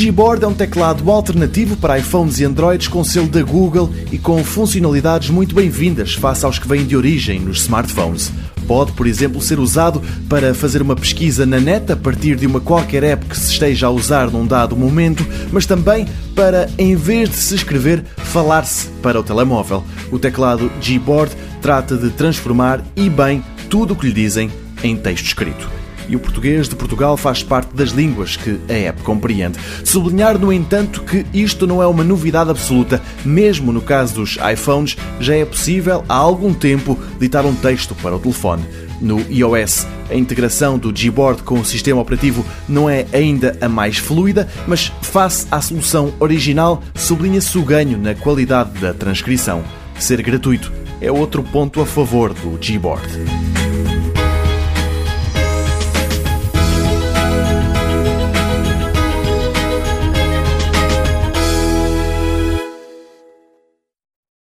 Gboard é um teclado alternativo para iPhones e Androids com selo da Google e com funcionalidades muito bem-vindas face aos que vêm de origem nos smartphones. Pode, por exemplo, ser usado para fazer uma pesquisa na net a partir de uma qualquer app que se esteja a usar num dado momento, mas também para, em vez de se escrever, falar-se para o telemóvel. O teclado Gboard trata de transformar e bem tudo o que lhe dizem em texto escrito e o português de Portugal faz parte das línguas que a app compreende. Sublinhar, no entanto, que isto não é uma novidade absoluta. Mesmo no caso dos iPhones, já é possível há algum tempo ditar um texto para o telefone. No iOS, a integração do Gboard com o sistema operativo não é ainda a mais fluida, mas face à solução original, sublinha-se o ganho na qualidade da transcrição. Ser gratuito é outro ponto a favor do Gboard.